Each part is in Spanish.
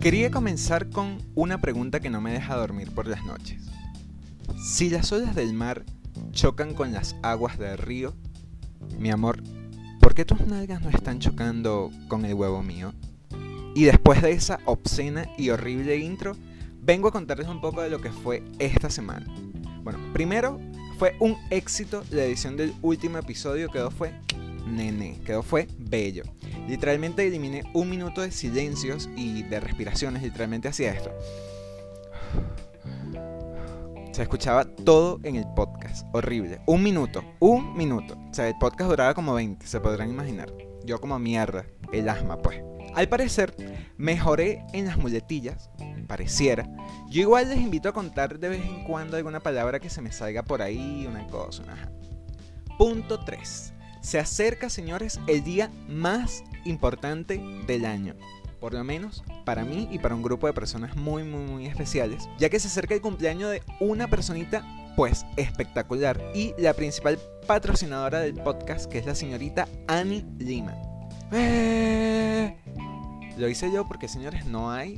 Quería comenzar con una pregunta que no me deja dormir por las noches. Si las olas del mar chocan con las aguas del río, mi amor, ¿por qué tus nalgas no están chocando con el huevo mío? Y después de esa obscena y horrible intro, vengo a contarles un poco de lo que fue esta semana. Bueno, primero fue un éxito la edición del último episodio, quedó fue nene, quedó fue bello. Literalmente eliminé un minuto de silencios y de respiraciones, literalmente hacía esto. Se escuchaba todo en el podcast, horrible. Un minuto, un minuto. O sea, el podcast duraba como 20, se podrán imaginar. Yo como mierda, el asma pues. Al parecer, mejoré en las muletillas, pareciera. Yo igual les invito a contar de vez en cuando alguna palabra que se me salga por ahí, una cosa, una... Punto 3. Se acerca, señores, el día más importante del año. Por lo menos para mí y para un grupo de personas muy, muy, muy especiales. Ya que se acerca el cumpleaños de una personita, pues, espectacular. Y la principal patrocinadora del podcast, que es la señorita Annie Lima. ¡Eh! Lo hice yo porque, señores, no hay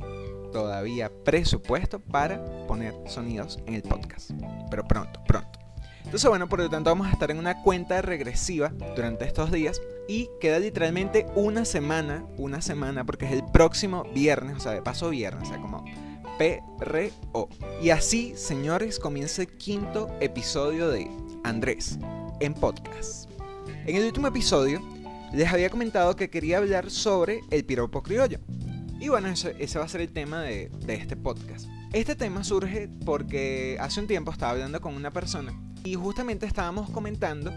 todavía presupuesto para poner sonidos en el podcast. Pero pronto, pronto. Entonces, bueno, por lo tanto vamos a estar en una cuenta regresiva durante estos días y queda literalmente una semana, una semana, porque es el próximo viernes, o sea, de paso viernes, o sea, como PRO. Y así, señores, comienza el quinto episodio de Andrés en podcast. En el último episodio les había comentado que quería hablar sobre el piropo criollo. Y bueno, ese, ese va a ser el tema de, de este podcast. Este tema surge porque hace un tiempo estaba hablando con una persona y justamente estábamos comentando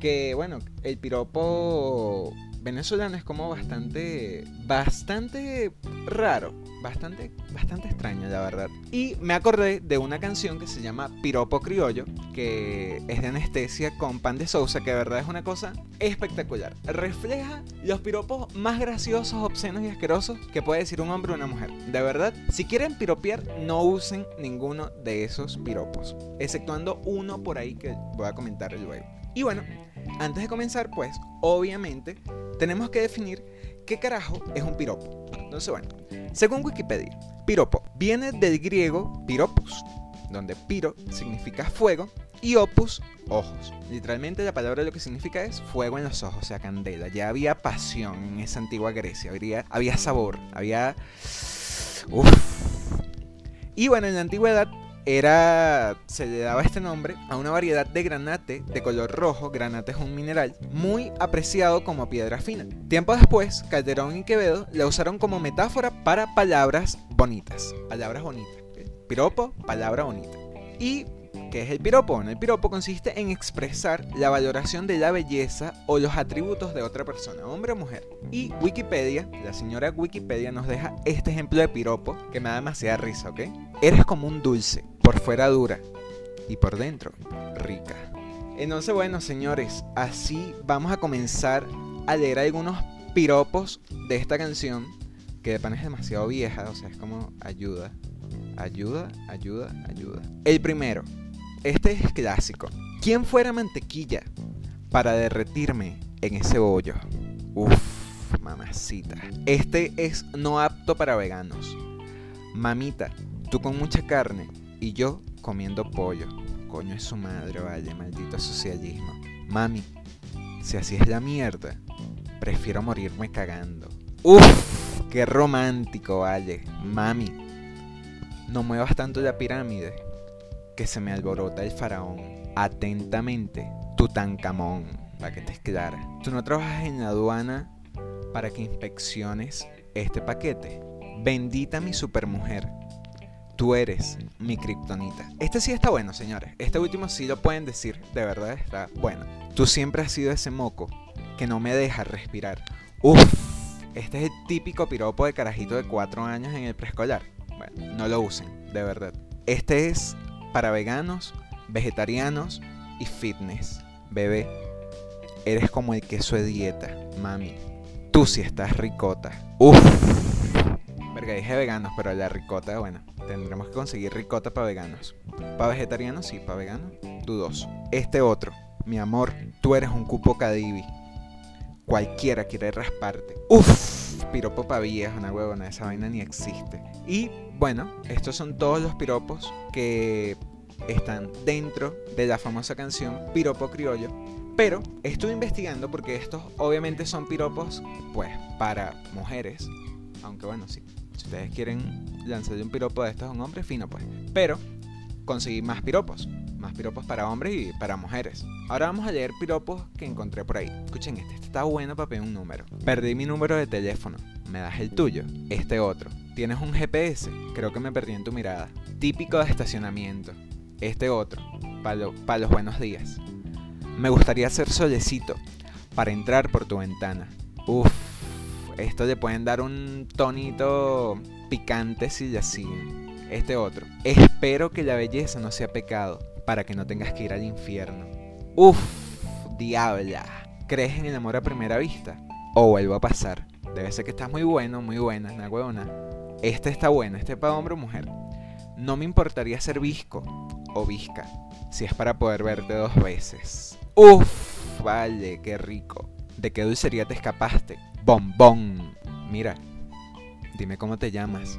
que, bueno, el piropo venezolano es como bastante, bastante raro, bastante, bastante extraño, la verdad. Y me acordé de una canción que se llama Piropo Criollo, que es de anestesia con pan de Sousa, que de verdad es una cosa espectacular. Refleja los piropos más graciosos, obscenos y asquerosos que puede decir un hombre o una mujer. De verdad, si quieren piropear, no usen ninguno de esos piropos, exceptuando uno por ahí que voy a comentar luego. Y bueno, antes de comenzar, pues, obviamente, tenemos que definir qué carajo es un piropo. Entonces, bueno, según Wikipedia, piropo viene del griego piropus, donde piro significa fuego y opus, ojos. Literalmente la palabra lo que significa es fuego en los ojos, o sea, candela. Ya había pasión en esa antigua Grecia, había, sabor, había... Uf. Y bueno, en la antigüedad era se le daba este nombre a una variedad de granate de color rojo, granate es un mineral, muy apreciado como piedra fina. Tiempo después, Calderón y Quevedo la usaron como metáfora para palabras bonitas, palabras bonitas. Piropo, palabra bonita. Y ¿Qué es el piropo? el piropo consiste en expresar la valoración de la belleza o los atributos de otra persona, hombre o mujer. Y Wikipedia, la señora Wikipedia nos deja este ejemplo de piropo que me da demasiada risa, ¿ok? Eres como un dulce, por fuera dura y por dentro rica. Entonces, bueno, señores, así vamos a comenzar a leer algunos piropos de esta canción, que de pan es demasiado vieja, o sea, es como ayuda, ayuda, ayuda, ayuda. El primero, este es clásico. ¿Quién fuera mantequilla para derretirme en ese bollo? Uf, mamacita. Este es no apto para veganos. Mamita, tú con mucha carne y yo comiendo pollo. Coño es su madre, vaya, maldito socialismo. Mami, si así es la mierda, prefiero morirme cagando. Uf, qué romántico, vale. Mami, no muevas tanto la pirámide que se me alborota el faraón. Atentamente, Tutankamón, para que te clara. Tú no trabajas en la aduana para que inspecciones este paquete. Bendita mi supermujer. Tú eres mi kriptonita. Este sí está bueno, señores. Este último sí lo pueden decir. De verdad está bueno. Tú siempre has sido ese moco que no me deja respirar. Uf, este es el típico piropo de carajito de 4 años en el preescolar. Bueno, no lo usen, de verdad. Este es para veganos, vegetarianos y fitness. Bebé, eres como el queso de dieta, mami. Tú sí estás ricota. Uf. Verga, dije veganos, pero la ricota, bueno, tendremos que conseguir ricota para veganos. Para vegetarianos, sí, para veganos, dudoso. Este otro, mi amor, tú eres un cupo cadivi. Cualquiera quiere rasparte. Uf, piropo pa' vieja, una huevona, esa vaina ni existe. Y bueno, estos son todos los piropos que están dentro de la famosa canción Piropo Criollo. Pero estuve investigando porque estos obviamente son piropos, pues, para mujeres. Aunque bueno, sí. Si ustedes quieren lanzarle un piropo de estos a un hombre, fino pues. Pero conseguí más piropos. Más piropos para hombres y para mujeres. Ahora vamos a leer piropos que encontré por ahí. Escuchen este, este está bueno para pedir un número. Perdí mi número de teléfono. ¿Me das el tuyo? Este otro. ¿Tienes un GPS? Creo que me perdí en tu mirada. Típico de estacionamiento. Este otro. Para los buenos días. Me gustaría ser solecito para entrar por tu ventana. Uf, esto le pueden dar un tonito picante si ya siguen. Este otro. Espero que la belleza no sea pecado para que no tengas que ir al infierno. Uf, diabla. ¿Crees en el amor a primera vista? O vuelvo a pasar. Debe ser que estás muy bueno, muy buena, una huevona. Este está bueno, este para hombre o mujer. No me importaría ser visco o visca si es para poder verte dos veces. Uf, vale, qué rico. ¿De qué dulcería te escapaste? Bombón. Mira, dime cómo te llamas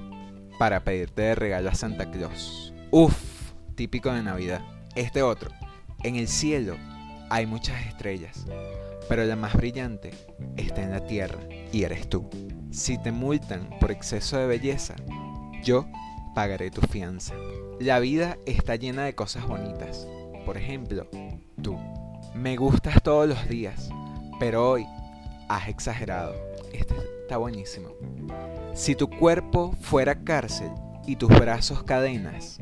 para pedirte de regalo a Santa Claus. Uf, típico de Navidad. Este otro. En el cielo hay muchas estrellas, pero la más brillante está en la tierra y eres tú. Si te multan por exceso de belleza, yo pagaré tu fianza. La vida está llena de cosas bonitas. Por ejemplo, tú. Me gustas todos los días, pero hoy has exagerado. Este está buenísimo. Si tu cuerpo fuera cárcel y tus brazos cadenas,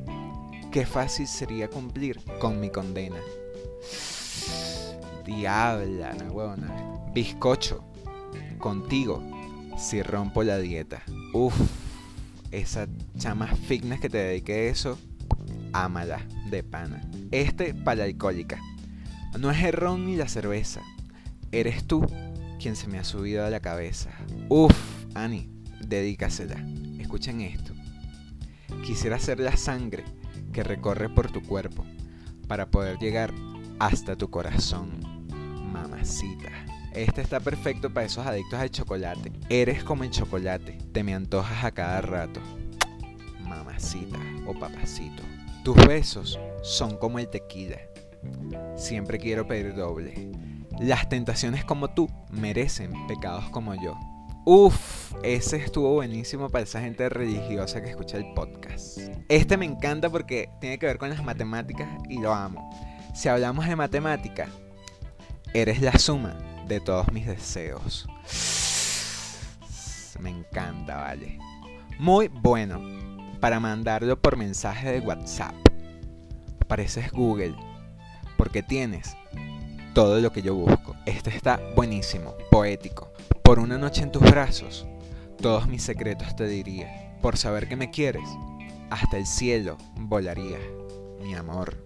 qué fácil sería cumplir con mi condena. Diabla, no huevona. Bizcocho, contigo, si rompo la dieta. Uf, esa chama fitness que te dedique eso, ámala de pana. Este para alcohólica. No es el ron ni la cerveza. Eres tú quien se me ha subido a la cabeza. Uf, Ani, dedícasela. Escuchen esto. Quisiera ser la sangre que recorre por tu cuerpo para poder llegar hasta tu corazón. Mamacita. Este está perfecto para esos adictos al chocolate. Eres como el chocolate, te me antojas a cada rato. Mamacita o papacito. Tus besos son como el tequila Siempre quiero pedir doble. Las tentaciones como tú merecen pecados como yo. Uf, ese estuvo buenísimo para esa gente religiosa que escucha el podcast. Este me encanta porque tiene que ver con las matemáticas y lo amo. Si hablamos de matemática, eres la suma de todos mis deseos. Me encanta, vale. Muy bueno para mandarlo por mensaje de WhatsApp. Pareces Google porque tienes todo lo que yo busco. Este está buenísimo, poético. Por una noche en tus brazos, todos mis secretos te diría. Por saber que me quieres, hasta el cielo volaría, mi amor.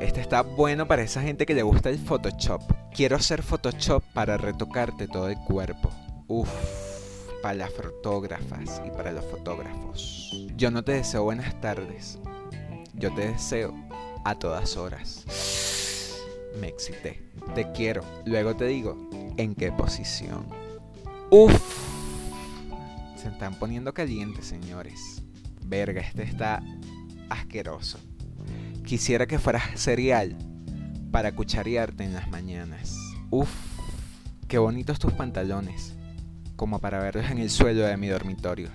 Este está bueno para esa gente que le gusta el Photoshop. Quiero hacer Photoshop para retocarte todo el cuerpo. Uf, para las fotógrafas y para los fotógrafos. Yo no te deseo buenas tardes. Yo te deseo a todas horas me excité. Te quiero. Luego te digo en qué posición. Uf. Se están poniendo calientes, señores. Verga, este está asqueroso. Quisiera que fueras cereal para cucharearte en las mañanas. Uf. Qué bonitos tus pantalones. Como para verlos en el suelo de mi dormitorio.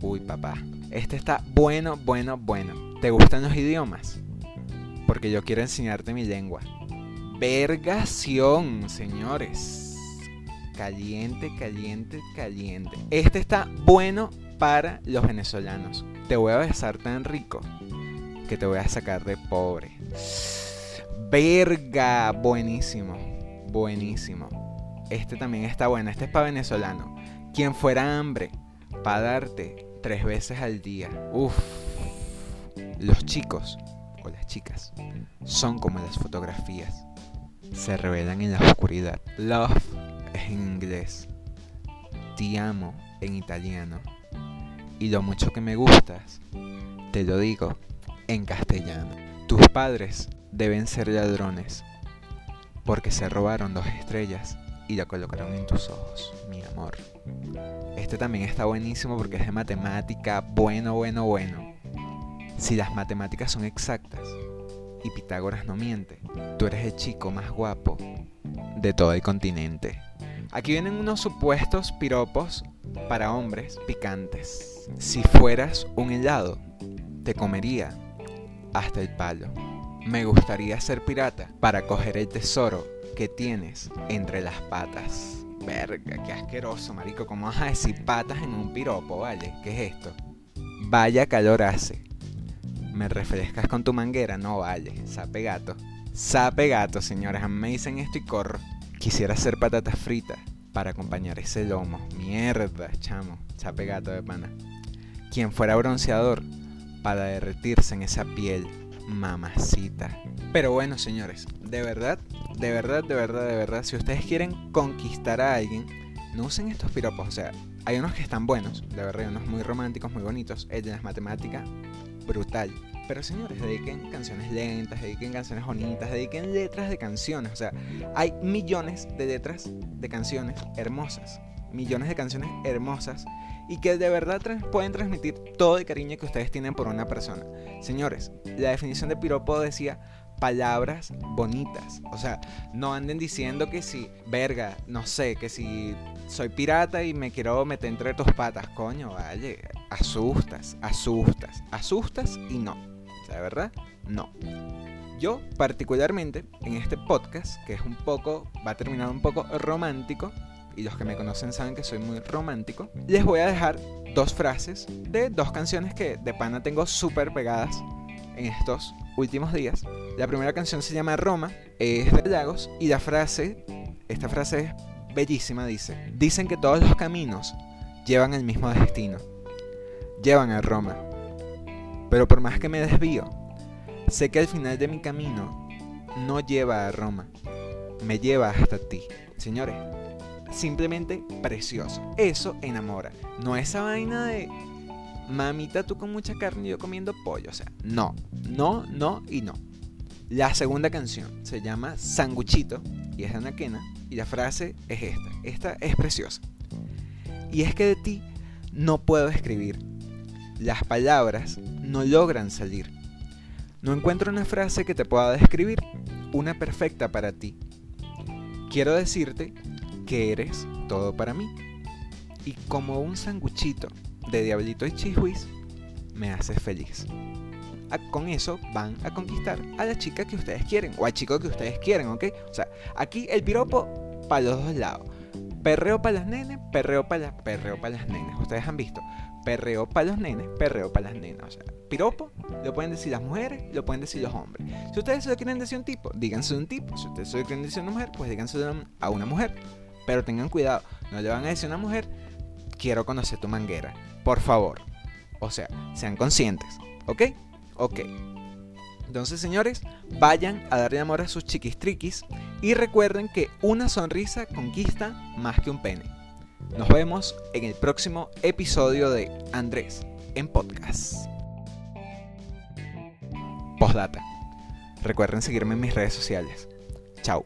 Uy, papá. Este está bueno, bueno, bueno. ¿Te gustan los idiomas? Porque yo quiero enseñarte mi lengua. Vergación, señores. Caliente, caliente, caliente. Este está bueno para los venezolanos. Te voy a besar tan rico que te voy a sacar de pobre. Verga, buenísimo. Buenísimo. Este también está bueno. Este es para venezolano. Quien fuera hambre, para darte tres veces al día. Uf. Los chicos o las chicas son como las fotografías se revelan en la oscuridad. Love en inglés. Te amo en italiano. Y lo mucho que me gustas, te lo digo en castellano. Tus padres deben ser ladrones porque se robaron dos estrellas y la colocaron en tus ojos, mi amor. Este también está buenísimo porque es de matemática. Bueno, bueno, bueno. Si las matemáticas son exactas y Pitágoras no miente, tú eres el chico más guapo de todo el continente. Aquí vienen unos supuestos piropos para hombres picantes. Si fueras un helado, te comería hasta el palo. Me gustaría ser pirata para coger el tesoro que tienes entre las patas. Verga, qué asqueroso, marico. ¿Cómo vas a decir patas en un piropo, vale? ¿Qué es esto? Vaya calor hace. ¿Me refrescas con tu manguera? No vale. Sape gato. Sape gato, señores. Me dicen esto y corro. Quisiera hacer patatas fritas para acompañar ese lomo. Mierda, chamo. Sape gato de pana. Quien fuera bronceador para derretirse en esa piel. Mamacita. Pero bueno, señores, de verdad, de verdad, de verdad, de verdad, si ustedes quieren conquistar a alguien, no usen estos piropos. O sea, hay unos que están buenos, de verdad, unos muy románticos, muy bonitos. El de las matemáticas, brutal. Pero señores, dediquen canciones lentas, dediquen canciones bonitas, dediquen letras de canciones. O sea, hay millones de letras de canciones hermosas. Millones de canciones hermosas y que de verdad pueden transmitir todo el cariño que ustedes tienen por una persona. Señores, la definición de piropo decía palabras bonitas. O sea, no anden diciendo que si, verga, no sé, que si soy pirata y me quiero meter entre tus patas, coño, vale, asustas, asustas, asustas y no. De verdad, no. Yo particularmente en este podcast, que es un poco, va a terminar un poco romántico, y los que me conocen saben que soy muy romántico, les voy a dejar dos frases de dos canciones que de pana tengo súper pegadas en estos últimos días. La primera canción se llama Roma, es de Lagos, y la frase, esta frase es bellísima, dice, dicen que todos los caminos llevan al mismo destino, llevan a Roma, pero por más que me desvío, sé que al final de mi camino no lleva a Roma, me lleva hasta ti. Señores, simplemente precioso. Eso enamora. No esa vaina de mamita tú con mucha carne y yo comiendo pollo. O sea, no, no, no y no. La segunda canción se llama Sanguchito y es de Anaquena y la frase es esta. Esta es preciosa. Y es que de ti no puedo escribir. Las palabras no logran salir. No encuentro una frase que te pueda describir, una perfecta para ti. Quiero decirte que eres todo para mí. Y como un sanguchito de diablito y chihuis, me haces feliz. con eso van a conquistar a la chica que ustedes quieren o al chico que ustedes quieren, ¿ok? O sea, aquí el piropo para los dos lados. Perreo para las nenes, perreo para las, perreo para las nenes. Ustedes han visto, perreo para los nenes, perreo para las nenas. O sea, piropo lo pueden decir las mujeres, lo pueden decir los hombres. Si ustedes se lo quieren decir un tipo, díganse un tipo. Si ustedes se lo quieren decir una mujer, pues díganse a una mujer. Pero tengan cuidado, no le van a decir a una mujer, quiero conocer tu manguera. Por favor. O sea, sean conscientes. ¿Ok? Ok. Entonces, señores, vayan a darle amor a sus chiquistriquis y recuerden que una sonrisa conquista más que un pene. Nos vemos en el próximo episodio de Andrés en podcast. Postdata. Recuerden seguirme en mis redes sociales. Chao.